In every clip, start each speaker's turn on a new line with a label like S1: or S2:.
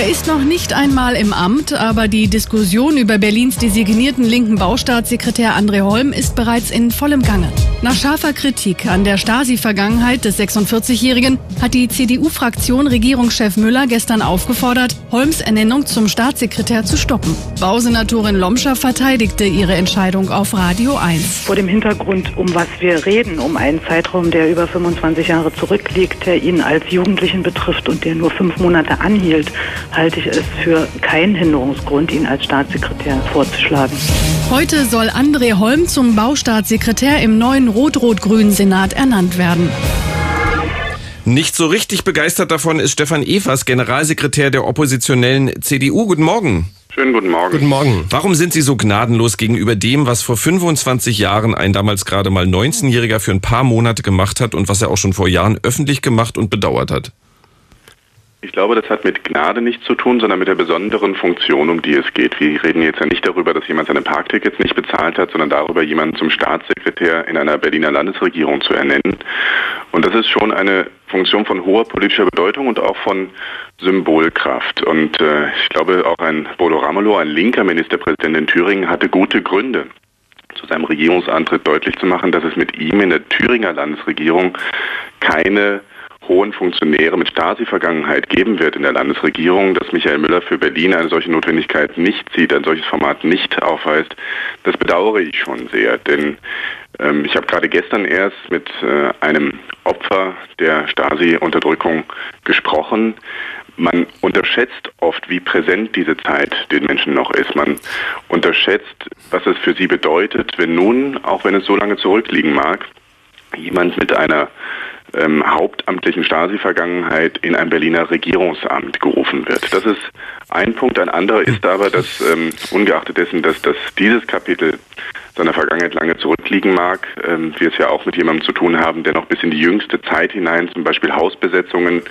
S1: Er ist noch nicht einmal im Amt, aber die Diskussion über Berlins designierten linken Baustaatssekretär André Holm ist bereits in vollem Gange. Nach scharfer Kritik an der Stasi-Vergangenheit des 46-Jährigen hat die CDU-Fraktion Regierungschef Müller gestern aufgefordert, Holms Ernennung zum Staatssekretär zu stoppen. Bausenatorin Lomscher verteidigte ihre Entscheidung auf Radio 1.
S2: Vor dem Hintergrund, um was wir reden, um einen Zeitraum, der über 25 Jahre zurückliegt, der ihn als Jugendlichen betrifft und der nur fünf Monate anhielt, halte ich es für keinen Hinderungsgrund, ihn als Staatssekretär vorzuschlagen.
S1: Heute soll André Holm zum Baustaatssekretär im neuen rot-rot-grünen Senat ernannt werden.
S3: Nicht so richtig begeistert davon ist Stefan Evers, Generalsekretär der oppositionellen CDU. Guten Morgen.
S4: Schönen guten Morgen.
S3: Guten Morgen. Warum sind Sie so gnadenlos gegenüber dem, was vor 25 Jahren ein damals gerade mal 19-Jähriger für ein paar Monate gemacht hat und was er auch schon vor Jahren öffentlich gemacht und bedauert hat?
S4: Ich glaube, das hat mit Gnade nichts zu tun, sondern mit der besonderen Funktion, um die es geht. Wir reden jetzt ja nicht darüber, dass jemand seine Parktickets nicht bezahlt hat, sondern darüber, jemanden zum Staatssekretär in einer Berliner Landesregierung zu ernennen. Und das ist schon eine Funktion von hoher politischer Bedeutung und auch von Symbolkraft. Und äh, ich glaube, auch ein Bodo Ramelow, ein linker Ministerpräsident in Thüringen, hatte gute Gründe, zu seinem Regierungsantritt deutlich zu machen, dass es mit ihm in der Thüringer Landesregierung keine hohen Funktionäre mit Stasi-Vergangenheit geben wird in der Landesregierung, dass Michael Müller für Berlin eine solche Notwendigkeit nicht sieht, ein solches Format nicht aufweist, das bedauere ich schon sehr. Denn ähm, ich habe gerade gestern erst mit äh, einem Opfer der Stasi-Unterdrückung gesprochen. Man unterschätzt oft, wie präsent diese Zeit den Menschen noch ist. Man unterschätzt, was es für sie bedeutet, wenn nun, auch wenn es so lange zurückliegen mag, jemand mit einer ähm, hauptamtlichen Stasi-Vergangenheit in ein Berliner Regierungsamt gerufen wird. Das ist ein Punkt. Ein anderer ist aber, dass ähm, ungeachtet dessen, dass, dass dieses Kapitel seiner Vergangenheit lange zurückliegen mag, ähm, wir es ja auch mit jemandem zu tun haben, der noch bis in die jüngste Zeit hinein zum Beispiel Hausbesetzungen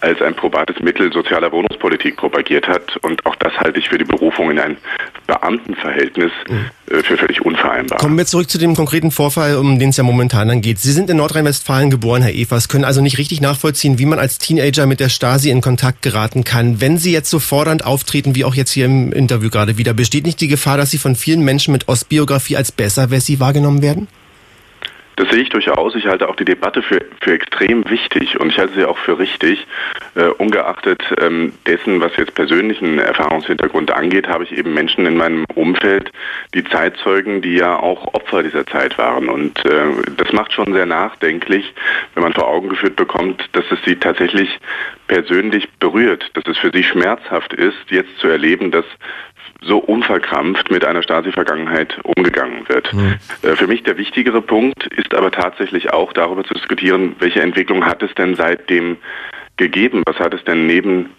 S4: als ein probates Mittel sozialer Wohnungspolitik propagiert hat. Und auch das halte ich für die Berufung in ein Beamtenverhältnis äh, für völlig unvereinbar.
S3: Kommen wir zurück zu dem konkreten Vorfall, um den es ja momentan dann geht. Sie sind in Nordrhein-Westfalen geboren, Herr Evers, können also nicht richtig nachvollziehen, wie man als Teenager mit der Stasi in Kontakt geraten kann. Wenn Sie jetzt so fordernd auftreten, wie auch jetzt hier im Interview gerade wieder, besteht nicht die Gefahr, dass Sie von vielen Menschen mit Ostbiografie als Besserwessi wahrgenommen werden?
S4: Das sehe ich durchaus. Ich halte auch die Debatte für, für extrem wichtig und ich halte sie auch für richtig. Äh, ungeachtet ähm, dessen, was jetzt persönlichen Erfahrungshintergrund angeht, habe ich eben Menschen in meinem Umfeld, die Zeitzeugen, die ja auch Opfer dieser Zeit waren. Und äh, das macht schon sehr nachdenklich, wenn man vor Augen geführt bekommt, dass es sie tatsächlich persönlich berührt, dass es für sie schmerzhaft ist, jetzt zu erleben, dass so unverkrampft mit einer Stasi-Vergangenheit umgegangen wird. Mhm. Für mich der wichtigere Punkt ist aber tatsächlich auch darüber zu diskutieren, welche Entwicklung hat es denn seitdem gegeben? Was hat es denn neben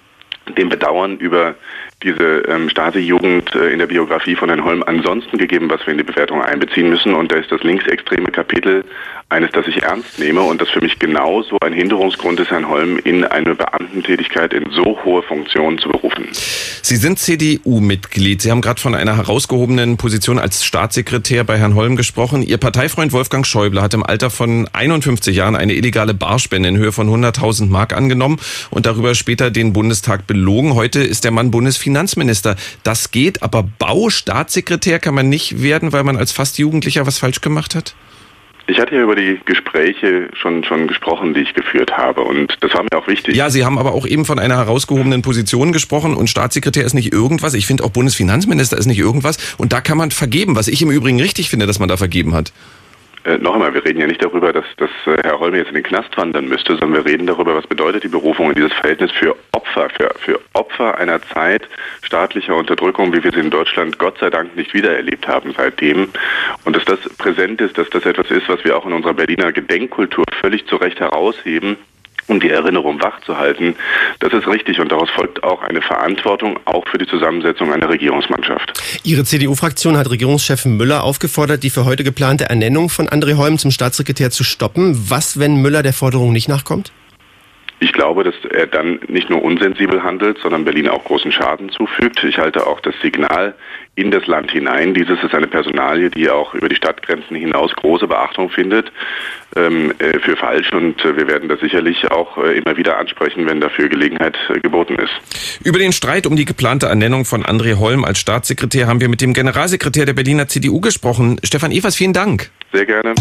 S4: dem Bedauern über diese ähm, Stasi-Jugend äh, in der Biografie von Herrn Holm ansonsten gegeben, was wir in die Bewertung einbeziehen müssen. Und da ist das linksextreme Kapitel eines, das ich ernst nehme und das für mich genauso ein Hinderungsgrund ist, Herrn Holm in eine Beamtentätigkeit in so hohe Funktionen zu berufen.
S3: Sie sind CDU-Mitglied. Sie haben gerade von einer herausgehobenen Position als Staatssekretär bei Herrn Holm gesprochen. Ihr Parteifreund Wolfgang Schäuble hat im Alter von 51 Jahren eine illegale Barspende in Höhe von 100.000 Mark angenommen und darüber später den Bundestag belogen. Heute ist der Mann Bundesfinanzminister. Das geht, aber Baustaatssekretär kann man nicht werden, weil man als fast Jugendlicher was falsch gemacht hat?
S4: Ich hatte ja über die Gespräche schon, schon gesprochen, die ich geführt habe und das war mir auch wichtig.
S3: Ja, Sie haben aber auch eben von einer herausgehobenen Position gesprochen und Staatssekretär ist nicht irgendwas. Ich finde auch Bundesfinanzminister ist nicht irgendwas und da kann man vergeben, was ich im Übrigen richtig finde, dass man da vergeben hat.
S4: Äh, noch einmal, wir reden ja nicht darüber, dass, dass äh, Herr Holme jetzt in den Knast wandern müsste, sondern wir reden darüber, was bedeutet die Berufung in dieses Verhältnis für Opfer, für, für Opfer einer Zeit staatlicher Unterdrückung, wie wir sie in Deutschland Gott sei Dank nicht wiedererlebt haben seitdem. Und dass das präsent ist, dass das etwas ist, was wir auch in unserer Berliner Gedenkkultur völlig zu Recht herausheben um die Erinnerung wachzuhalten. Das ist richtig und daraus folgt auch eine Verantwortung, auch für die Zusammensetzung einer Regierungsmannschaft.
S3: Ihre CDU-Fraktion hat Regierungschef Müller aufgefordert, die für heute geplante Ernennung von André Holm zum Staatssekretär zu stoppen. Was, wenn Müller der Forderung nicht nachkommt?
S4: Ich glaube, dass er dann nicht nur unsensibel handelt, sondern Berlin auch großen Schaden zufügt. Ich halte auch das Signal in das Land hinein. Dieses ist eine Personalie, die auch über die Stadtgrenzen hinaus große Beachtung findet, ähm, äh, für falsch. Und äh, wir werden das sicherlich auch äh, immer wieder ansprechen, wenn dafür Gelegenheit äh, geboten ist.
S3: Über den Streit um die geplante Ernennung von André Holm als Staatssekretär haben wir mit dem Generalsekretär der Berliner CDU gesprochen. Stefan Evers, vielen Dank.
S4: Sehr gerne.